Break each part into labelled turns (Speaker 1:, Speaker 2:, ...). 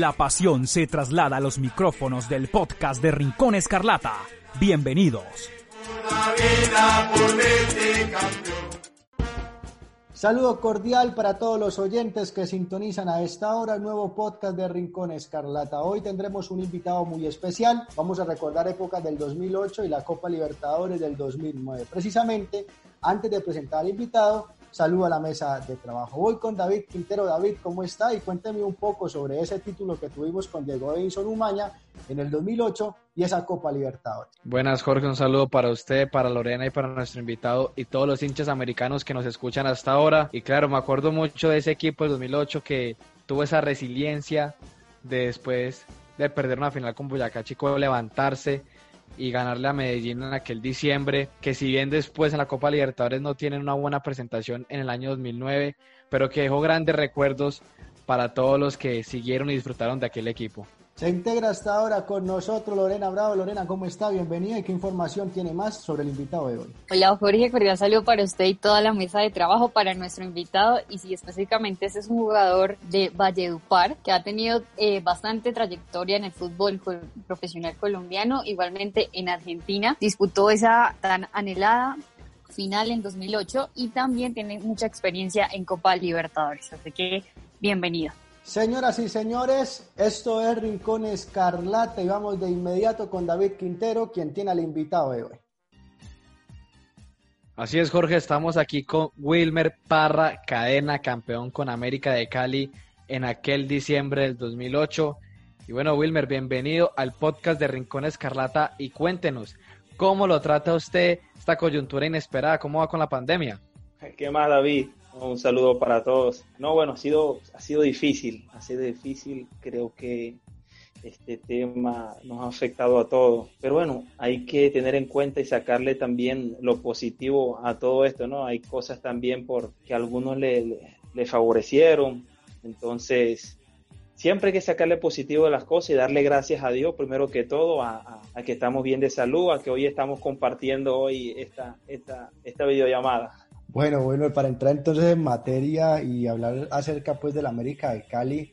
Speaker 1: La pasión se traslada a los micrófonos del podcast de Rincón Escarlata. Bienvenidos.
Speaker 2: Saludo cordial para todos los oyentes que sintonizan a esta hora el nuevo podcast de Rincón Escarlata. Hoy tendremos un invitado muy especial. Vamos a recordar épocas del 2008 y la Copa Libertadores del 2009. Precisamente, antes de presentar al invitado, saludo a la mesa de trabajo. Voy con David Quintero. David, ¿cómo está? Y cuénteme un poco sobre ese título que tuvimos con Diego Edinson Umaña en el 2008 y esa Copa Libertadores.
Speaker 3: Buenas, Jorge. Un saludo para usted, para Lorena y para nuestro invitado y todos los hinchas americanos que nos escuchan hasta ahora. Y claro, me acuerdo mucho de ese equipo del 2008 que tuvo esa resiliencia de después de perder una final con Boyacá Chico, levantarse y ganarle a Medellín en aquel diciembre, que si bien después en la Copa Libertadores no tienen una buena presentación en el año 2009, pero que dejó grandes recuerdos para todos los que siguieron y disfrutaron de aquel equipo.
Speaker 2: Se integra hasta ahora con nosotros Lorena Bravo. Lorena, ¿cómo está? Bienvenida y qué información tiene más sobre el invitado de hoy.
Speaker 4: Hola Jorge, cordial saludo para usted y toda la mesa de trabajo para nuestro invitado. Y si específicamente este es un jugador de Valledupar que ha tenido eh, bastante trayectoria en el fútbol profesional colombiano, igualmente en Argentina. Disputó esa tan anhelada final en 2008 y también tiene mucha experiencia en Copa Libertadores. Así que bienvenido.
Speaker 2: Señoras y señores, esto es Rincón Escarlata y vamos de inmediato con David Quintero, quien tiene al invitado de hoy.
Speaker 3: Así es, Jorge, estamos aquí con Wilmer Parra, cadena campeón con América de Cali en aquel diciembre del 2008. Y bueno, Wilmer, bienvenido al podcast de Rincón Escarlata y cuéntenos, ¿cómo lo trata usted esta coyuntura inesperada? ¿Cómo va con la pandemia?
Speaker 5: ¿Qué más, David? Un saludo para todos. No, bueno, ha sido, ha sido difícil, ha sido difícil. Creo que este tema nos ha afectado a todos. Pero bueno, hay que tener en cuenta y sacarle también lo positivo a todo esto, ¿no? Hay cosas también por que a algunos le, le, favorecieron. Entonces, siempre hay que sacarle positivo de las cosas y darle gracias a Dios, primero que todo, a, a, que estamos bien de salud, a que hoy estamos compartiendo hoy esta, esta, esta videollamada.
Speaker 2: Bueno, bueno, para entrar entonces en materia y hablar acerca pues de la América de Cali,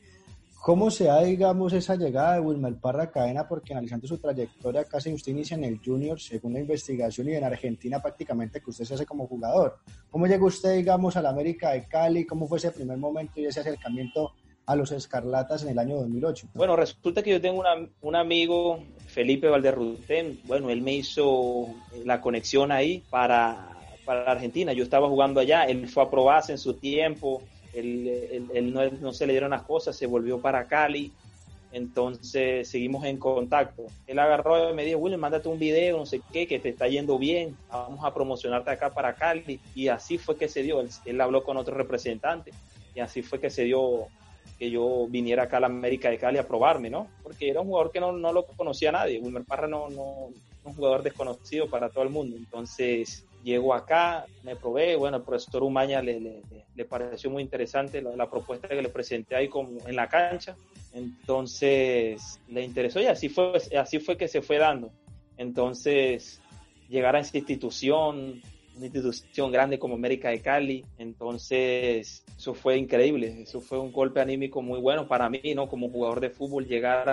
Speaker 2: ¿cómo se da, digamos, esa llegada de Wilmer Parra Cadena? Porque analizando su trayectoria, casi usted inicia en el Junior, según la investigación, y en Argentina prácticamente que usted se hace como jugador. ¿Cómo llegó usted, digamos, a la América de Cali? ¿Cómo fue ese primer momento y ese acercamiento a los Escarlatas en el año 2008?
Speaker 5: Bueno, resulta que yo tengo una, un amigo, Felipe Valderruten, bueno, él me hizo la conexión ahí para para Argentina. Yo estaba jugando allá, él fue a probarse en su tiempo, él, no, se le dieron las cosas, se volvió para Cali, entonces seguimos en contacto. Él agarró y me dijo, William, mándate un video, no sé qué, que te está yendo bien, vamos a promocionarte acá para Cali. Y así fue que se dio, él, habló con otro representante y así fue que se dio que yo viniera acá a la América de Cali a probarme, ¿no? Porque era un jugador que no, lo conocía nadie, Wilmer Parra no, no, un jugador desconocido para todo el mundo, entonces Llego acá, me probé, bueno, el profesor Umaña le, le, pareció muy interesante la, propuesta que le presenté ahí como en la cancha, entonces le interesó y así fue, así fue que se fue dando. Entonces, llegar a esta institución, una institución grande como América de Cali, entonces eso fue increíble, eso fue un golpe anímico muy bueno para mí, ¿no? Como jugador de fútbol, llegar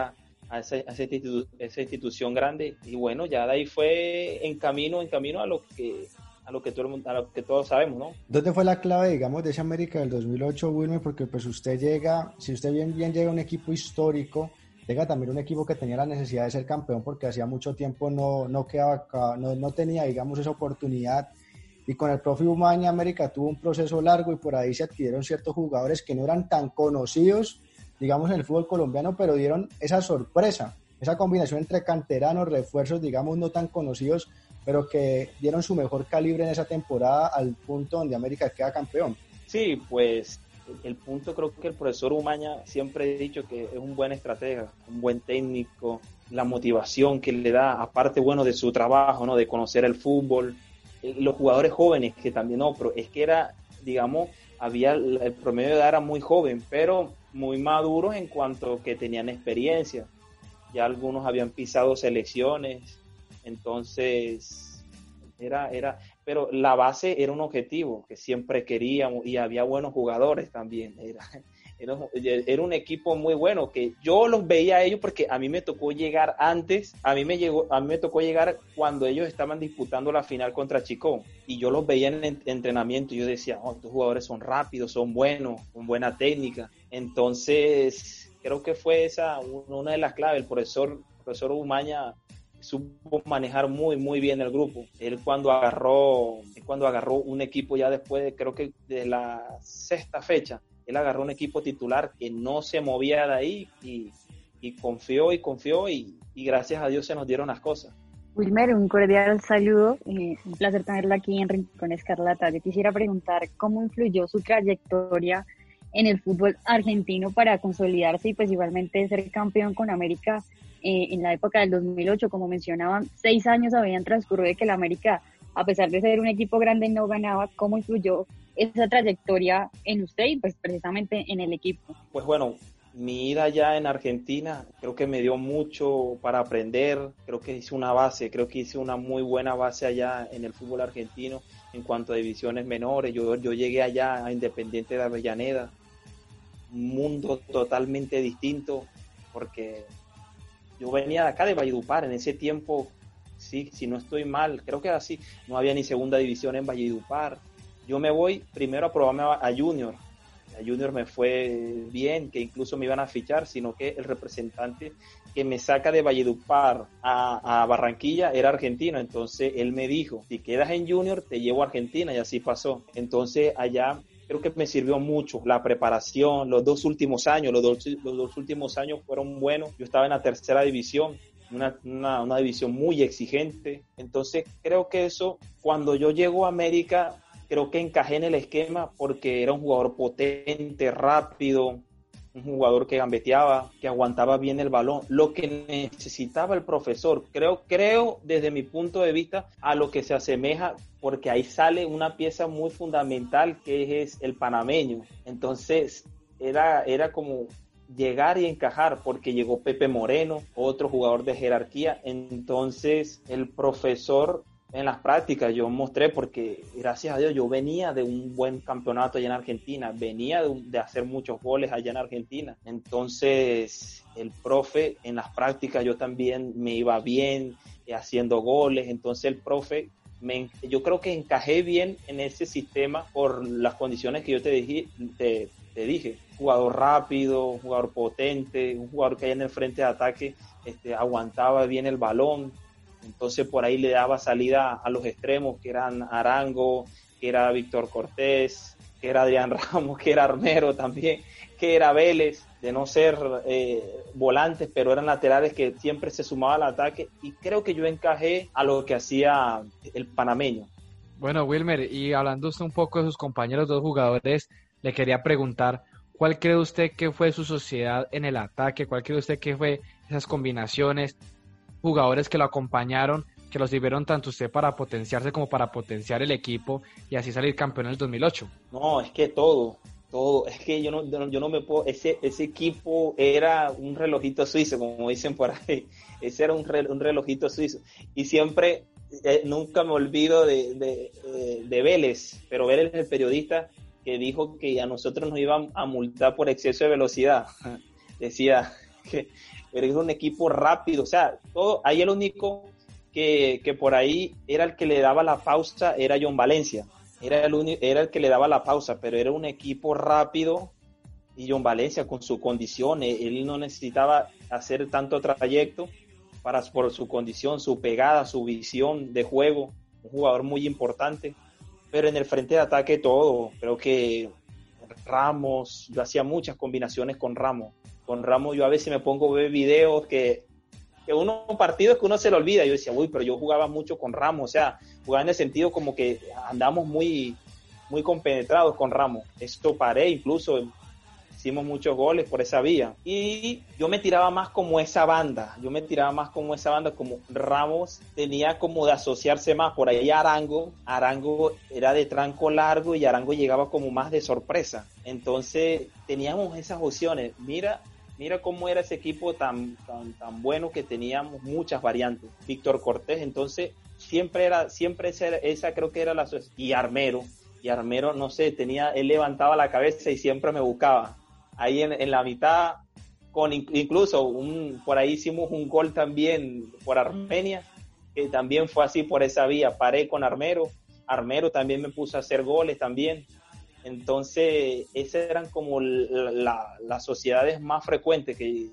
Speaker 5: a, esa, esa, institución grande y bueno, ya de ahí fue en camino, en camino a lo que a lo que todo a lo que todos sabemos, ¿no?
Speaker 2: ¿Dónde fue la clave, digamos, de esa América del 2008, Wilmer? Porque pues usted llega, si usted bien, bien llega a un equipo histórico, llega también un equipo que tenía la necesidad de ser campeón porque hacía mucho tiempo no, no, quedaba, no, no tenía, digamos, esa oportunidad. Y con el profe Umaña, América tuvo un proceso largo y por ahí se adquirieron ciertos jugadores que no eran tan conocidos, digamos, en el fútbol colombiano, pero dieron esa sorpresa, esa combinación entre canteranos, refuerzos, digamos, no tan conocidos, pero que dieron su mejor calibre en esa temporada al punto donde América queda campeón.
Speaker 5: Sí, pues el punto creo que el profesor Umaña siempre he dicho que es un buen estratega, un buen técnico, la motivación que le da, aparte bueno de su trabajo, ¿no? de conocer el fútbol, eh, los jugadores jóvenes que también no, pero es que era, digamos, había el promedio de edad era muy joven, pero muy maduros en cuanto que tenían experiencia. Ya algunos habían pisado selecciones, entonces era, era, pero la base era un objetivo que siempre queríamos y había buenos jugadores también. Era, era, un equipo muy bueno que yo los veía a ellos porque a mí me tocó llegar antes, a mí me llegó, a mí me tocó llegar cuando ellos estaban disputando la final contra Chico y yo los veía en entrenamiento y yo decía, oh, estos jugadores son rápidos, son buenos, con buena técnica. Entonces, creo que fue esa una de las claves. El profesor, el profesor Umaña supo manejar muy muy bien el grupo. Él cuando agarró, cuando agarró un equipo ya después, de, creo que de la sexta fecha, él agarró un equipo titular que no se movía de ahí y, confió y confió y, gracias a Dios se nos dieron las cosas.
Speaker 4: Wilmer, un cordial saludo. Eh, un placer tenerla aquí en Rincón Escarlata. Yo quisiera preguntar cómo influyó su trayectoria en el fútbol argentino para consolidarse y pues igualmente ser campeón con América eh, en la época del 2008, como mencionaban, seis años habían transcurrido de que la América, a pesar de ser un equipo grande, no ganaba. ¿Cómo influyó esa trayectoria en usted y pues precisamente en el equipo?
Speaker 5: Pues bueno, mi ida ya en Argentina creo que me dio mucho para aprender, creo que hice una base, creo que hice una muy buena base allá en el fútbol argentino en cuanto a divisiones menores. Yo, yo llegué allá a Independiente de Avellaneda, un mundo totalmente distinto, porque yo venía de acá de Valledupar, en ese tiempo, sí, si no estoy mal, creo que así, no había ni segunda división en Valledupar yo me voy primero a probarme a, Junior. A Junior me fue bien, que incluso me iban a fichar, sino que el representante que me saca de Valledupar a, Barranquilla era argentino. Entonces él me dijo, si quedas en Junior, te llevo a Argentina y así pasó. Entonces allá creo que me sirvió mucho la preparación, los dos últimos años, los dos, los dos últimos años fueron buenos. Yo estaba en la tercera división, una, una, una, división muy exigente. Entonces creo que eso, cuando yo llego a América, creo que encajé en el esquema porque era un jugador potente, rápido, un jugador que gambeteaba, que aguantaba bien el balón, lo que necesitaba el profesor. Creo, creo desde mi punto de vista a lo que se asemeja, porque ahí sale una pieza muy fundamental que es el panameño. Entonces, era, era como llegar y encajar, porque llegó Pepe Moreno, otro jugador de jerarquía. Entonces, el profesor en las prácticas yo mostré porque gracias a Dios yo venía de un buen campeonato allá en Argentina, venía de, hacer muchos goles allá en Argentina. Entonces el profe en las prácticas yo también me iba bien eh, haciendo goles. Entonces el profe me, yo creo que encajé bien en ese sistema por las condiciones que yo te dije, te, te dije. Jugador rápido, jugador potente, un jugador que hay en el frente de ataque este, aguantaba bien el balón, entonces por ahí le daba salida a los extremos, que eran Arango, que era Víctor Cortés, que era Adrián Ramos, que era Armero también, que era Vélez, de no ser eh, volantes, pero eran laterales que siempre se sumaba al ataque y creo que yo encajé a lo que hacía el panameño.
Speaker 3: Bueno, Wilmer, y hablando usted un poco de sus compañeros, dos jugadores, le quería preguntar, ¿cuál cree usted que fue su sociedad en el ataque? ¿Cuál cree usted que fue esas combinaciones? Jugadores que lo acompañaron, que los sirvieron tanto usted para potenciarse como para potenciar el equipo y así salir campeón en el 2008?
Speaker 5: No, es que todo, todo, es que yo no, yo no me puedo, ese, ese equipo era un relojito suizo, como dicen por ahí, ese era un, un relojito suizo. Y siempre, eh, nunca me olvido de, de, eh, de Vélez, pero Vélez es el periodista que dijo que a nosotros nos iban a multar por exceso de velocidad. Decía que pero es un equipo rápido, o sea, todo, ahí el único que, que, por ahí era el que le daba la pausa era John Valencia, era el, era el que le daba la pausa, pero era un equipo rápido y John Valencia con su condición, eh, él no necesitaba hacer tanto trayecto para por su condición, su pegada, su visión de juego, un jugador muy importante, pero en el frente de ataque todo, creo que Ramos, yo hacía muchas combinaciones con Ramos, con Ramos yo a veces me pongo a ver videos que, que uno, partidos que uno se le olvida. Yo decía, uy, pero yo jugaba mucho con Ramos, o sea, jugaba en el sentido como que andamos muy, muy compenetrados con Ramos. Esto paré, incluso hicimos muchos goles por esa vía. Y yo me tiraba más como esa banda, yo me tiraba más como esa banda, como Ramos tenía como de asociarse más. Por ahí Arango, Arango era de tranco largo y Arango llegaba como más de sorpresa. Entonces teníamos esas opciones. Mira, Mira cómo era ese equipo tan, tan, tan bueno que teníamos muchas variantes. Víctor Cortés, entonces, siempre era, siempre esa, creo que era la y Armero, y Armero, no sé, tenía, él levantaba la cabeza y siempre me buscaba. ahí en, la mitad, con incluso un, por ahí hicimos un gol también por Armenia, que también fue así por esa vía, paré con Armero, Armero también me puso a hacer goles también. Entonces, esas eran como las sociedades más frecuentes que,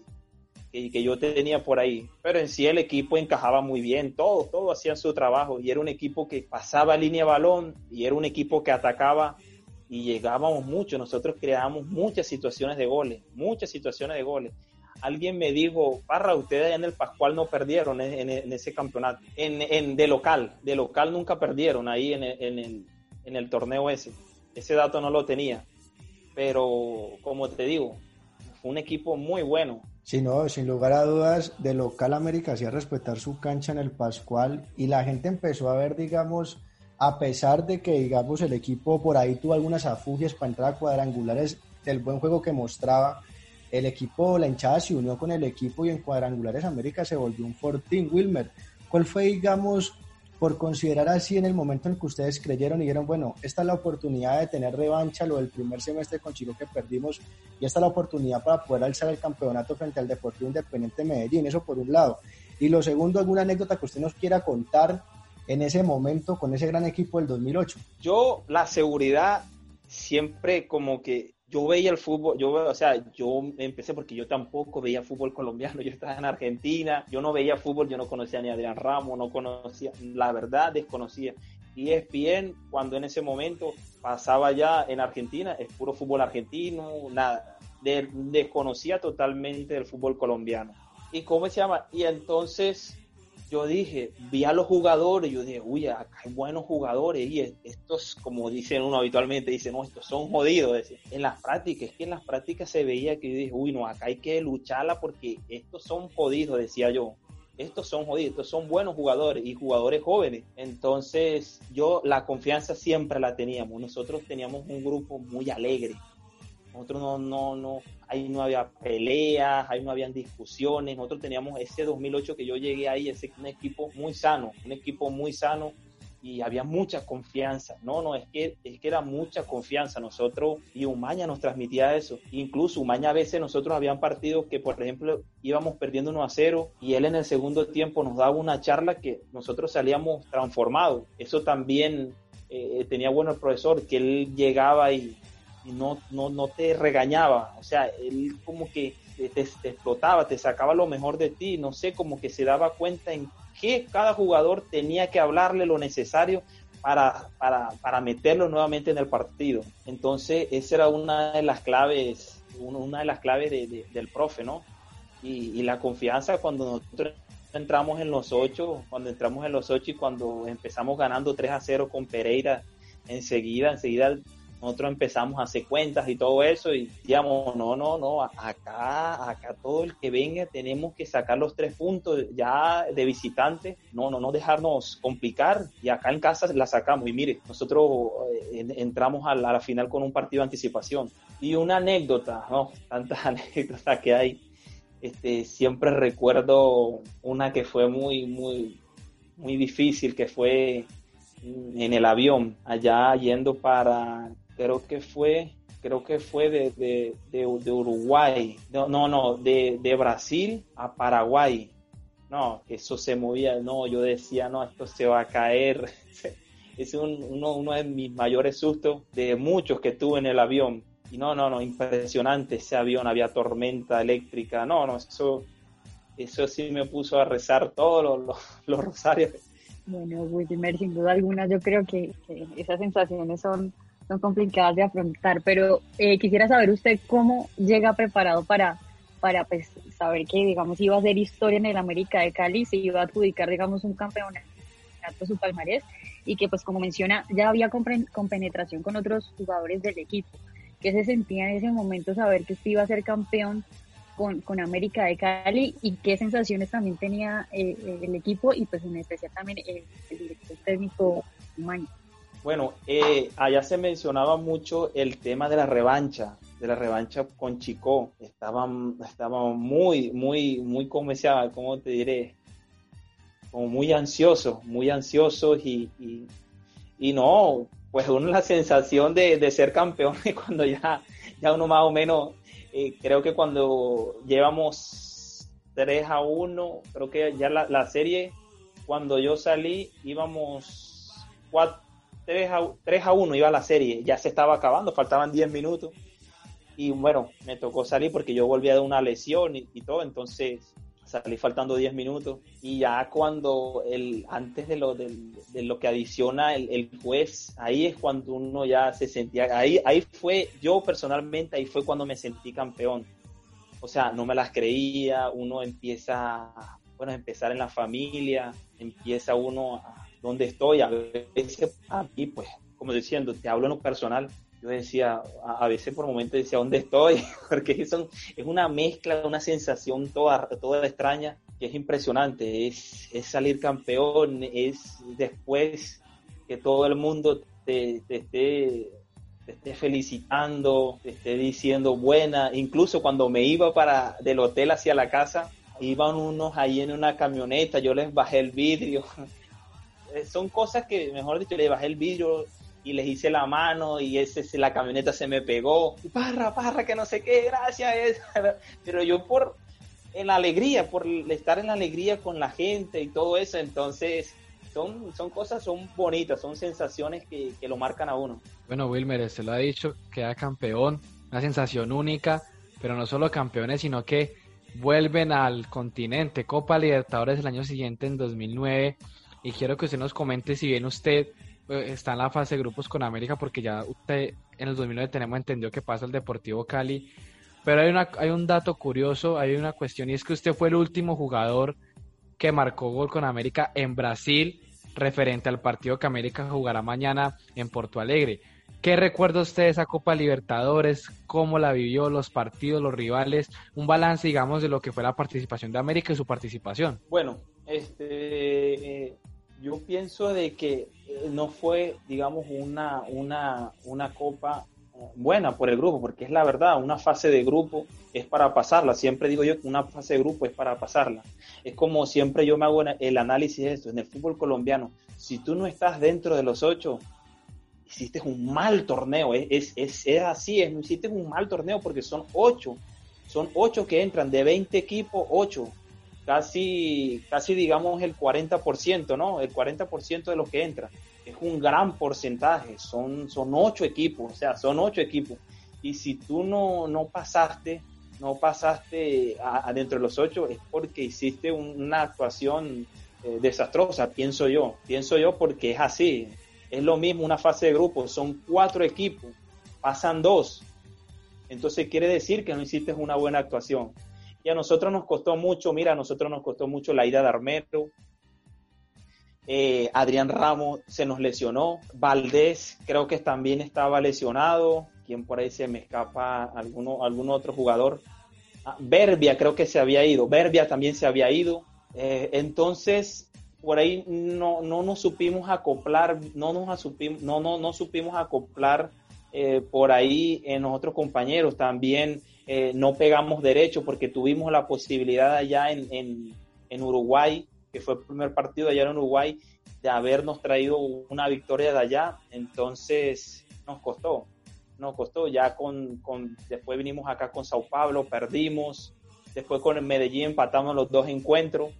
Speaker 5: que, yo tenía por ahí. Pero en sí el equipo encajaba muy bien, todos, todos hacían su trabajo y era un equipo que pasaba línea balón y era un equipo que atacaba y llegábamos mucho. Nosotros creábamos muchas situaciones de goles, muchas situaciones de goles. Alguien me dijo, Parra, ustedes en el Pascual no perdieron en, ese campeonato. En, en, de local, de local nunca perdieron ahí en el, en el torneo ese. Ese dato no lo tenía. Pero, como te digo, un equipo muy bueno
Speaker 2: Sí, no, sin lugar a dudas, de local América hacía respetar su cancha en el Pascual y la gente empezó a ver, digamos, a pesar de que, digamos, el equipo por ahí tuvo algunas afugias para entrar a cuadrangulares del buen juego que mostraba, el equipo, la hinchada se unió con el equipo y en cuadrangulares América se volvió un fortín. Wilmer, ¿cuál fue, digamos, por considerar así en el momento en que ustedes creyeron y dijeron, bueno, esta es la oportunidad de tener revancha, lo del primer semestre con Chico que perdimos, y esta es la oportunidad para poder alzar el campeonato frente al Deportivo Independiente Medellín, eso por un lado. Y lo segundo, alguna anécdota que usted nos quiera contar en ese momento con ese gran equipo del 2008.
Speaker 5: Yo, la seguridad, siempre como que yo veía el fútbol, yo, o sea, yo empecé porque yo tampoco veía fútbol colombiano, yo estaba en Argentina, yo no veía fútbol, yo no conocía ni a Adrián Ramos, no conocía, la verdad desconocía. Y es bien cuando en ese momento pasaba ya en Argentina, es puro fútbol argentino, nada, desconocía totalmente el fútbol colombiano. ¿Y cómo se llama? Y entonces yo dije, vi a los jugadores, yo dije, uy, acá hay buenos jugadores y estos, como dicen uno habitualmente, dicen, no, estos son jodidos. En las prácticas, es que en las prácticas se veía que yo dije, uy, no, acá hay que lucharla porque estos son jodidos, decía yo. Estos son jodidos, estos son buenos jugadores y jugadores jóvenes. Entonces, yo la confianza siempre la teníamos. Nosotros teníamos un grupo muy alegre, nosotros no, no, no, ahí no había peleas, ahí no habían discusiones. Nosotros teníamos ese 2008 que yo llegué ahí, ese un equipo muy sano, un equipo muy sano y había mucha confianza. No, no, es que, es que era mucha confianza. Nosotros, y Umaña nos transmitía eso. Incluso Umaña a veces nosotros habían partidos que, por ejemplo, íbamos perdiendo 1 a 0 y él en el segundo tiempo nos daba una charla que nosotros salíamos transformados. Eso también eh, tenía bueno el profesor, que él llegaba y y no, no, no te regañaba, o sea, él como que te, explotaba, te sacaba lo mejor de ti, no sé, como que se daba cuenta en qué cada jugador tenía que hablarle lo necesario para, para, para meterlo nuevamente en el partido. Entonces, esa era una de las claves, una de las claves del profe, ¿no? Y, y, la confianza cuando nosotros entramos en los ocho, cuando entramos en los ocho y cuando empezamos ganando 3 a 0 con Pereira, enseguida, enseguida nosotros empezamos a hacer cuentas y todo eso y digamos, no, no, no, acá, acá todo el que venga tenemos que sacar los tres puntos ya de visitante, no, no, no dejarnos complicar y acá en casa la sacamos. Y mire, nosotros eh, entramos a la, final con un partido de anticipación. Y una anécdota, ¿no? Tantas anécdotas que hay, este, siempre recuerdo una que fue muy, muy, muy difícil, que fue en el avión, allá yendo para creo que fue, creo que fue de, de, Uruguay, no, no, no de, Brasil a Paraguay. No, eso se movía, no, yo decía, no, esto se va a caer. es uno, uno de mis mayores sustos de muchos que tuve en el avión. Y no, no, no, impresionante ese avión, había tormenta eléctrica, no, no, eso, eso sí me puso a rezar todos los, los, rosarios.
Speaker 4: Bueno, Wilmer, sin duda alguna, yo creo que esas sensaciones son son complicadas de afrontar, pero eh, quisiera saber usted cómo llega preparado para, para pues, saber que, digamos, iba a hacer historia en el América de Cali, se iba a adjudicar, digamos, un campeonato su palmarés y que, pues, como menciona, ya había compenetración con otros jugadores del equipo. ¿Qué se sentía en ese momento saber que usted iba a ser campeón con, con América de Cali y qué sensaciones también tenía eh, el equipo y, pues, en especial también el, director técnico Maño?
Speaker 5: Bueno, eh, allá se mencionaba mucho el tema de la revancha, de la revancha con Chico. Estaban, estaban muy, muy, muy, como, ¿cómo te diré? Como muy ansiosos, muy ansiosos y, y, no, pues uno la sensación de, ser campeón cuando ya, ya uno más o menos eh, creo que cuando llevamos 3 a 1, creo que ya la, la serie, cuando yo salí, íbamos 4, 3, a, 3 a 1, iba la serie, ya se estaba acabando, faltaban 10 minutos. Y bueno, me tocó salir porque yo volvía de una lesión y, y todo, entonces salí faltando 10 minutos. Y ya cuando el antes de lo de, de lo que adiciona el, el, juez ahí es cuando uno ya se sentía ahí ahí fue yo personalmente ahí fue cuando me sentí campeón. O sea no me las creía uno empieza bueno empezar en la familia empieza uno a, dónde estoy a veces aquí pues como diciendo te hablo en lo personal yo decía, a, veces por momentos decía, ¿dónde estoy? Porque es una mezcla, una sensación toda, toda extraña que es impresionante. Es, es salir campeón, es después que todo el mundo te, te esté te esté felicitando, te esté diciendo buena, incluso cuando me iba para del hotel hacia la casa, iban unos ahí en una camioneta, yo les bajé el vidrio. Son cosas que, mejor dicho, les bajé el vidrio, y les hice la mano y ese la camioneta se me pegó. Parra, parra, que no sé qué, gracias. Pero yo por en la alegría, por estar en la alegría con la gente y todo eso, entonces son, son cosas, son bonitas, son sensaciones que, que lo marcan a uno.
Speaker 3: Bueno, Wilmer, se lo ha dicho, queda campeón, una sensación única, pero no solo campeones, sino que vuelven al continente, Copa Libertadores el año siguiente en 2009, y quiero que usted nos comente si bien usted está en la fase de grupos con América porque ya usted en el 2009 tenemos entendido que pasa el Deportivo Cali. Pero hay, una, hay un dato curioso, hay una cuestión y es que usted fue el último jugador que marcó gol con América en Brasil referente al partido que América jugará mañana en Porto Alegre. ¿Qué recuerda usted de esa Copa Libertadores? ¿Cómo la vivió? ¿Los partidos, los rivales? Un balance, digamos, de lo que fue la participación de América y su participación.
Speaker 5: Bueno, este, eh, yo pienso de que eh, no fue, digamos, una, una, una copa eh, buena por el grupo, porque es la verdad, una fase de grupo es para pasarla. Siempre digo yo que una fase de grupo es para pasarla. Es como siempre yo me hago el análisis de esto. En el fútbol colombiano, si tú no estás dentro de los ocho, hiciste un mal torneo. Es, es, es así, es, hiciste un mal torneo porque son ocho. Son ocho que entran, de 20 equipos, ocho casi, casi digamos el 40%, ¿no? El 40% de los que entran. Es un gran porcentaje, son, son ocho equipos, o sea, son ocho equipos. Y si tú no, no pasaste, no pasaste adentro de los ocho, es porque hiciste una actuación eh, desastrosa, pienso yo. Pienso yo porque es así. Es lo mismo una fase de grupo, son cuatro equipos, pasan dos. Entonces quiere decir que no hiciste una buena actuación. Y a nosotros nos costó mucho, mira, a nosotros nos costó mucho la ida de Armero. Eh, Adrián Ramos se nos lesionó. Valdés creo que también estaba lesionado. Quien por ahí se me escapa, alguno, algún otro jugador. Ah, Berbia creo que se había ido. Berbia también se había ido. Eh, entonces, por ahí no, no nos supimos acoplar, no nos supimos, no, no, no supimos acoplar eh, por ahí en otros compañeros. También eh, no pegamos derecho porque tuvimos la posibilidad allá en, en, Uruguay, que fue el primer partido allá en Uruguay, de habernos traído una victoria de allá, entonces nos costó, nos costó, ya con, con después vinimos acá con Sao Paulo, perdimos, después con el Medellín empatamos los dos encuentros,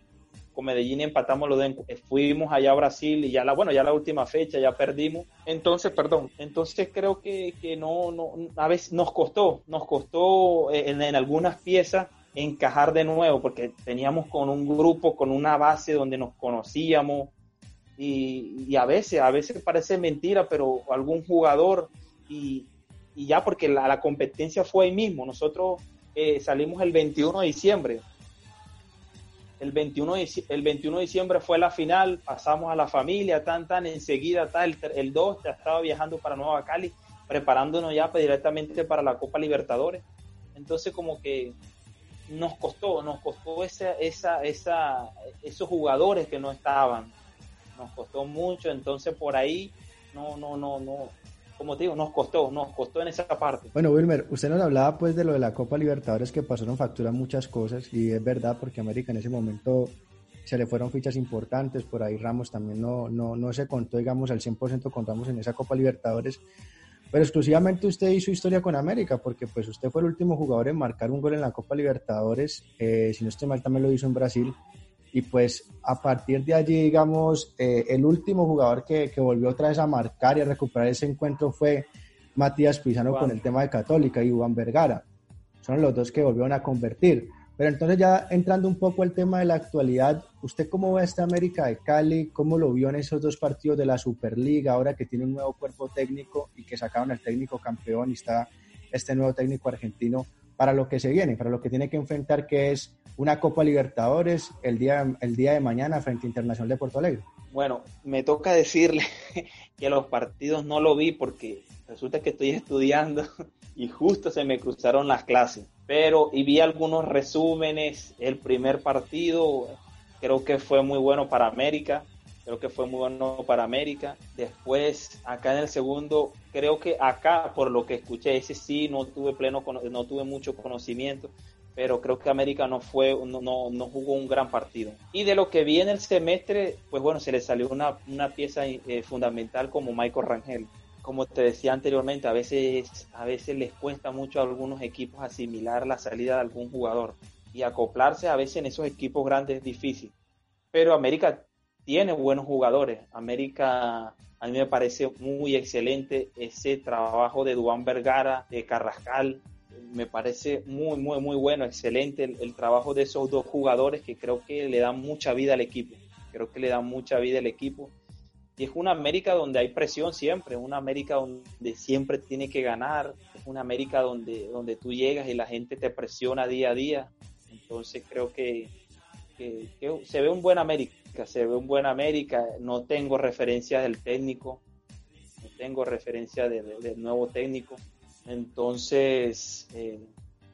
Speaker 5: con Medellín empatamos los dos, fuimos allá a Brasil y ya la, bueno, ya la última fecha ya perdimos. Entonces, perdón, entonces creo que, que no, no, a veces nos costó, nos costó eh, en, en, algunas piezas encajar de nuevo, porque teníamos con un grupo, con una base donde nos conocíamos y, y a veces, a veces parece mentira, pero algún jugador y, y ya porque la, la, competencia fue ahí mismo, nosotros eh, salimos el 21 de diciembre, el 21, de, el 21 de diciembre fue la final, pasamos a la familia, tan, tan, enseguida, tal, el, el 2 ya estaba viajando para Nueva Cali, preparándonos ya directamente para la Copa Libertadores. Entonces como que nos costó, nos costó esa, esa, esa, esos jugadores que no estaban, nos costó mucho, entonces por ahí no, no, no, no, como te digo, nos costó, nos costó en esa parte.
Speaker 2: Bueno, Wilmer, usted nos hablaba pues de lo de la Copa Libertadores que pasaron factura muchas cosas y es verdad porque América en ese momento se le fueron fichas importantes, por ahí Ramos también no, no, no se contó, digamos, al 100% contamos en esa Copa Libertadores, pero exclusivamente usted hizo historia con América, porque pues usted fue el último jugador en marcar un gol en la Copa Libertadores, eh, si no estoy mal también lo hizo en Brasil, y pues a partir de allí, digamos, eh, el último jugador que, que, volvió otra vez a marcar y a recuperar ese encuentro fue Matías Pizano con el tema de Católica y Juan Vergara. Son los dos que volvieron a convertir. Pero entonces ya entrando un poco al tema de la actualidad, ¿usted cómo ve esta América de Cali? ¿Cómo lo vio en esos dos partidos de la Superliga ahora que tiene un nuevo cuerpo técnico y que sacaron al técnico campeón y está este nuevo técnico argentino para lo que se viene, para lo que tiene que enfrentar que es una Copa Libertadores el día, el día de mañana frente a Internacional de Porto Alegre?
Speaker 5: Bueno, me toca decirle que los partidos no lo vi porque resulta que estoy estudiando y justo se me cruzaron las clases. Pero y vi algunos resúmenes. El primer partido creo que fue muy bueno para América. Creo que fue muy bueno para América. Después, acá en el segundo, creo que acá, por lo que escuché, ese sí no tuve pleno, no tuve mucho conocimiento, pero creo que América no fue, no, no, jugó un gran partido. Y de lo que vi en el semestre, pues bueno, se le salió una, una pieza eh, fundamental como Michael Rangel como te decía anteriormente, a veces, a veces les cuesta mucho a algunos equipos asimilar la salida de algún jugador y acoplarse a veces en esos equipos grandes es difícil. Pero América tiene buenos jugadores. América a mí me parece muy excelente ese trabajo de Duan Vergara, de Carrascal. Me parece muy, muy, muy bueno, excelente el, trabajo de esos dos jugadores que creo que le dan mucha vida al equipo. Creo que le dan mucha vida al equipo y es una América donde hay presión siempre, una América donde siempre tiene que ganar, es una América donde, donde tú llegas y la gente te presiona día a día. Entonces creo que, se ve un buen América, se ve un buen América. No tengo referencias del técnico, no tengo referencia del nuevo técnico. Entonces, eh,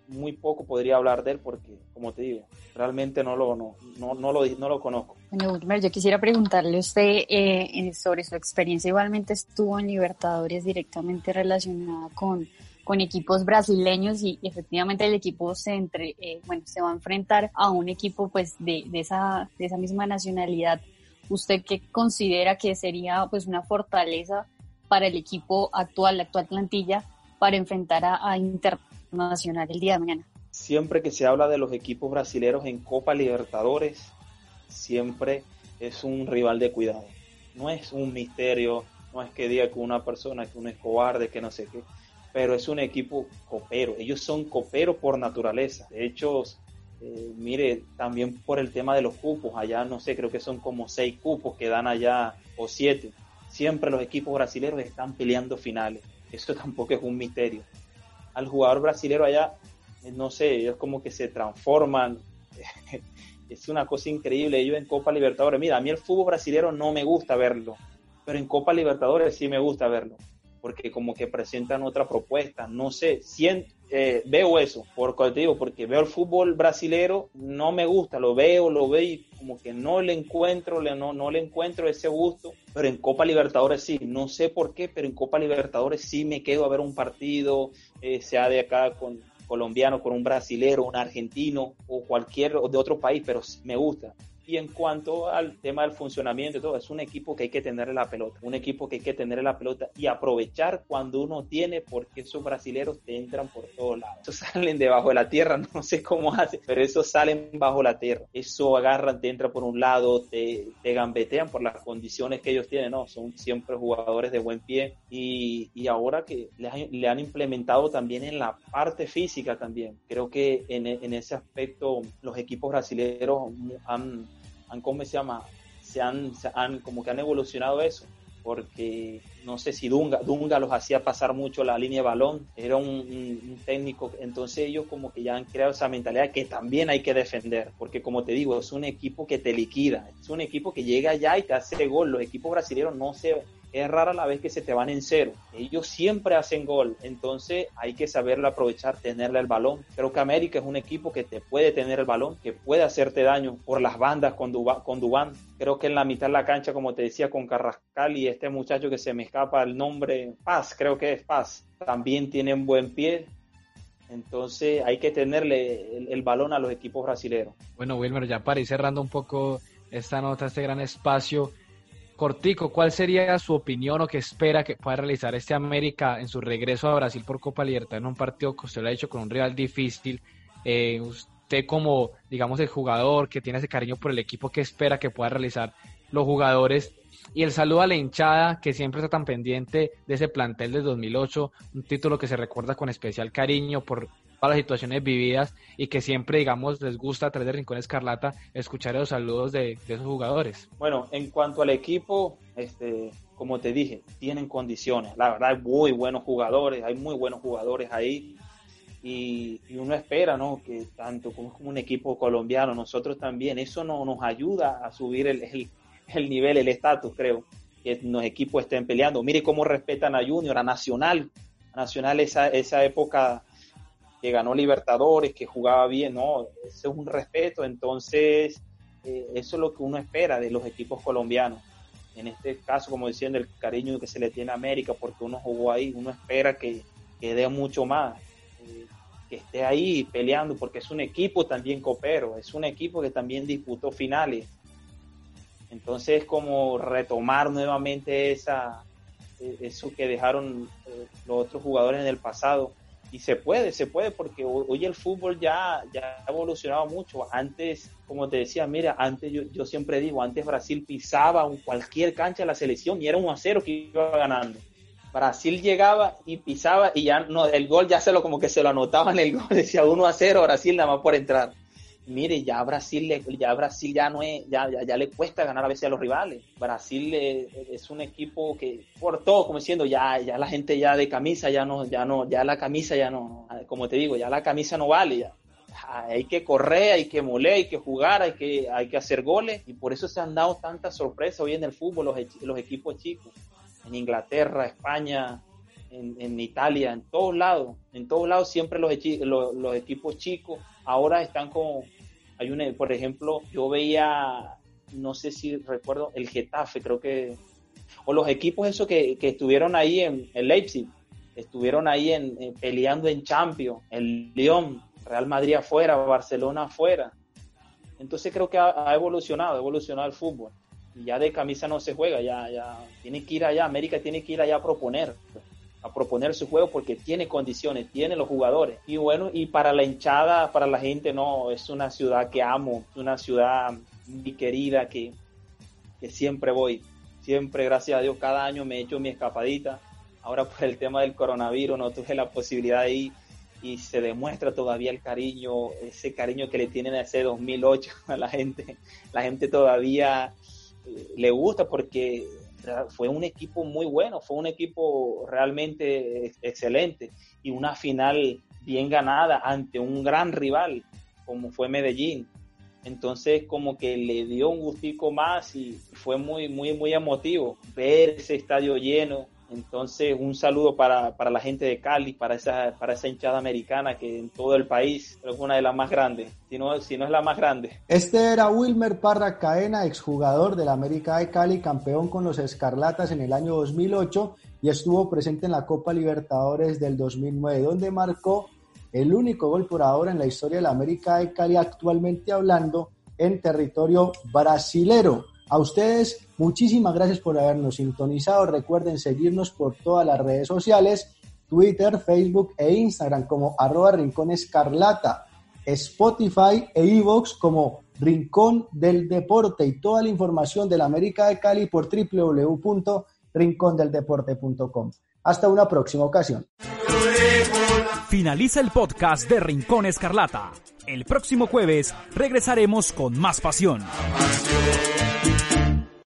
Speaker 5: muy poco podría hablar de él porque, como te digo, realmente no lo, no, no, no lo, no lo conozco.
Speaker 4: Bueno, Wilmer, yo quisiera preguntarle a usted eh, sobre su experiencia. Igualmente estuvo en Libertadores directamente relacionada con, con equipos brasileños y efectivamente el equipo se entre, eh, bueno, se va a enfrentar a un equipo pues de, de, esa, de esa misma nacionalidad. ¿Usted qué considera que sería pues una fortaleza para el equipo actual, la actual plantilla, para enfrentar a, a Inter Nacional el día de mañana.
Speaker 5: Siempre que se habla de los equipos brasileños en Copa Libertadores, siempre es un rival de cuidado. No es un misterio, no es que diga que una persona que uno es cobarde, que no sé qué, pero es un equipo copero. Ellos son coperos por naturaleza. De hecho, eh, mire, también por el tema de los cupos, allá no sé, creo que son como seis cupos que dan allá o siete. Siempre los equipos brasileños están peleando finales. Eso tampoco es un misterio al jugador brasilero allá, eh, no sé, ellos como que se transforman. es una cosa increíble. Ellos en Copa Libertadores, mira, a mí el fútbol brasilero no me gusta verlo, pero en Copa Libertadores sí me gusta verlo, porque como que presentan otra propuesta. No sé, siento, eh, veo eso, por te digo, porque veo el fútbol brasilero, no me gusta, lo veo, lo veo y como que no le encuentro, no, no le encuentro ese gusto, pero en Copa Libertadores sí, no sé por qué, pero en Copa Libertadores sí me quedo a ver un partido, eh, sea de acá con colombiano, con un brasilero, un argentino o cualquier de otro país, pero me gusta. Y en cuanto al tema del funcionamiento todo, es un equipo que hay que tenerle la pelota, un equipo que hay que tenerle la pelota y aprovechar cuando uno tiene, porque esos brasileros te entran por todos lados. Esos salen debajo de la tierra, no sé cómo hacen, pero esos salen bajo la tierra. Eso agarran, te entran por un lado, te, te gambetean por las condiciones que ellos tienen, no, son siempre jugadores de buen pie y, y ahora que le, le, han implementado también en la parte física también. Creo que en, en ese aspecto los equipos brasileños han han, ¿cómo se llama? Se han, han, como que han evolucionado eso, porque no sé si Dunga, Dunga los hacía pasar mucho la línea de balón, era un, técnico, entonces ellos como que ya han creado esa mentalidad que también hay que defender, porque como te digo, es un equipo que te liquida, es un equipo que llega allá y te hace gol, los equipos brasileños no se es rara la vez que se te van en cero. Ellos siempre hacen gol, entonces hay que saberlo aprovechar, tenerle el balón. Creo que América es un equipo que te puede tener el balón, que puede hacerte daño por las bandas con, con Dubán. Creo que en la mitad de la cancha, como te decía, con Carrascal y este muchacho que se me escapa el nombre, Paz, creo que es Paz, también tienen buen pie. Entonces hay que tenerle el, balón a los equipos brasileños.
Speaker 3: Bueno, Wilmer, ya para ir cerrando un poco esta nota, este gran espacio, Cortico, ¿cuál sería su opinión o qué espera que pueda realizar este América en su regreso a Brasil por Copa Libertad en un partido que usted lo ha hecho con un rival difícil? Eh, usted como, digamos, el jugador que tiene ese cariño por el equipo, ¿qué espera que pueda realizar los jugadores? Y el saludo a la hinchada que siempre está tan pendiente de ese plantel del 2008, un título que se recuerda con especial cariño por todas las situaciones vividas y que siempre, digamos, les gusta a través de Rincón Escarlata escuchar los saludos de, esos jugadores.
Speaker 5: Bueno, en cuanto al equipo, este, como te dije, tienen condiciones. La verdad, hay muy buenos jugadores, hay muy buenos jugadores ahí. Y, uno espera, ¿no? Que tanto como, un equipo colombiano, nosotros también, eso no, nos ayuda a subir el, el, el nivel, el estatus, creo, que los equipos estén peleando. Mire cómo respetan a Junior, a Nacional. Nacional esa, esa época que ganó Libertadores, que jugaba bien, no, eso es un respeto, entonces eh, eso es lo que uno espera de los equipos colombianos. En este caso, como diciendo, el cariño que se le tiene a América porque uno jugó ahí, uno espera que, que dé mucho más, eh, que esté ahí peleando, porque es un equipo también copero, es un equipo que también disputó finales. Entonces, como retomar nuevamente esa, eh, eso que dejaron los otros jugadores en el pasado y se puede, se puede, porque hoy el fútbol ya, ya ha evolucionado mucho. Antes, como te decía, mira, antes yo, yo siempre digo, antes Brasil pisaba cualquier cancha de la selección y era un a cero que iba ganando. Brasil llegaba y pisaba y ya no, el gol ya se lo como que se lo anotaban el gol, decía 1 a 0 Brasil nada más por entrar mire, ya Brasil, ya Brasil ya no es, ya, ya, le cuesta ganar a veces a los rivales. Brasil es un equipo que, por todo, como diciendo, ya, ya la gente ya de camisa, ya no, ya no, ya la camisa ya no, como te digo, ya la camisa no vale, ya. Hay que correr, hay que moler, hay que jugar, hay que, hay que hacer goles y por eso se han dado tantas sorpresas hoy en el fútbol los, los equipos chicos. En Inglaterra, España, en, en, Italia, en todos lados, en todos lados siempre los, los, los, equipos chicos ahora están como, hay una, por ejemplo, yo veía, no sé si recuerdo, el Getafe, creo que, o los equipos esos que, estuvieron ahí en, Leipzig, estuvieron ahí en, peleando en Champions, el Lyon, Real Madrid afuera, Barcelona afuera. Entonces creo que ha, evolucionado, ha evolucionado el fútbol. Y ya de camisa no se juega, ya, ya tiene que ir allá, América tiene que ir allá a proponer a proponer su juego porque tiene condiciones, tiene los jugadores. Y bueno, y para la hinchada, para la gente, no, es una ciudad que amo, una ciudad muy querida que, que siempre voy. Siempre, gracias a Dios, cada año me he hecho mi escapadita. Ahora por el tema del coronavirus no tuve la posibilidad de ir y se demuestra todavía el cariño, ese cariño que le tienen a ese 2008 a la gente. La gente todavía eh, le gusta porque fue un equipo muy bueno, fue un equipo realmente excelente y una final bien ganada ante un gran rival como fue Medellín. Entonces como que le dio un gustico más y fue muy, muy, muy emotivo ver ese estadio lleno, entonces, un saludo para, la gente de Cali, para esa, para esa hinchada americana que en todo el país es una de las más grandes, si no, si no es la más grande.
Speaker 2: Este era Wilmer Parra Caena, exjugador del América de Cali, campeón con los Escarlatas en el año 2008 y estuvo presente en la Copa Libertadores del 2009, donde marcó el único gol por ahora en la historia del América de Cali, actualmente hablando en territorio brasilero. A ustedes, muchísimas gracias por habernos sintonizado. Recuerden seguirnos por todas las redes sociales, Twitter, Facebook e Instagram como arroba Rincón Escarlata, Spotify e Evox como Rincón del Deporte y toda la información de la América de Cali por www.rincondeldeporte.com. Hasta una próxima ocasión.
Speaker 1: Finaliza el podcast de Rincón Escarlata. El próximo jueves regresaremos con más pasión.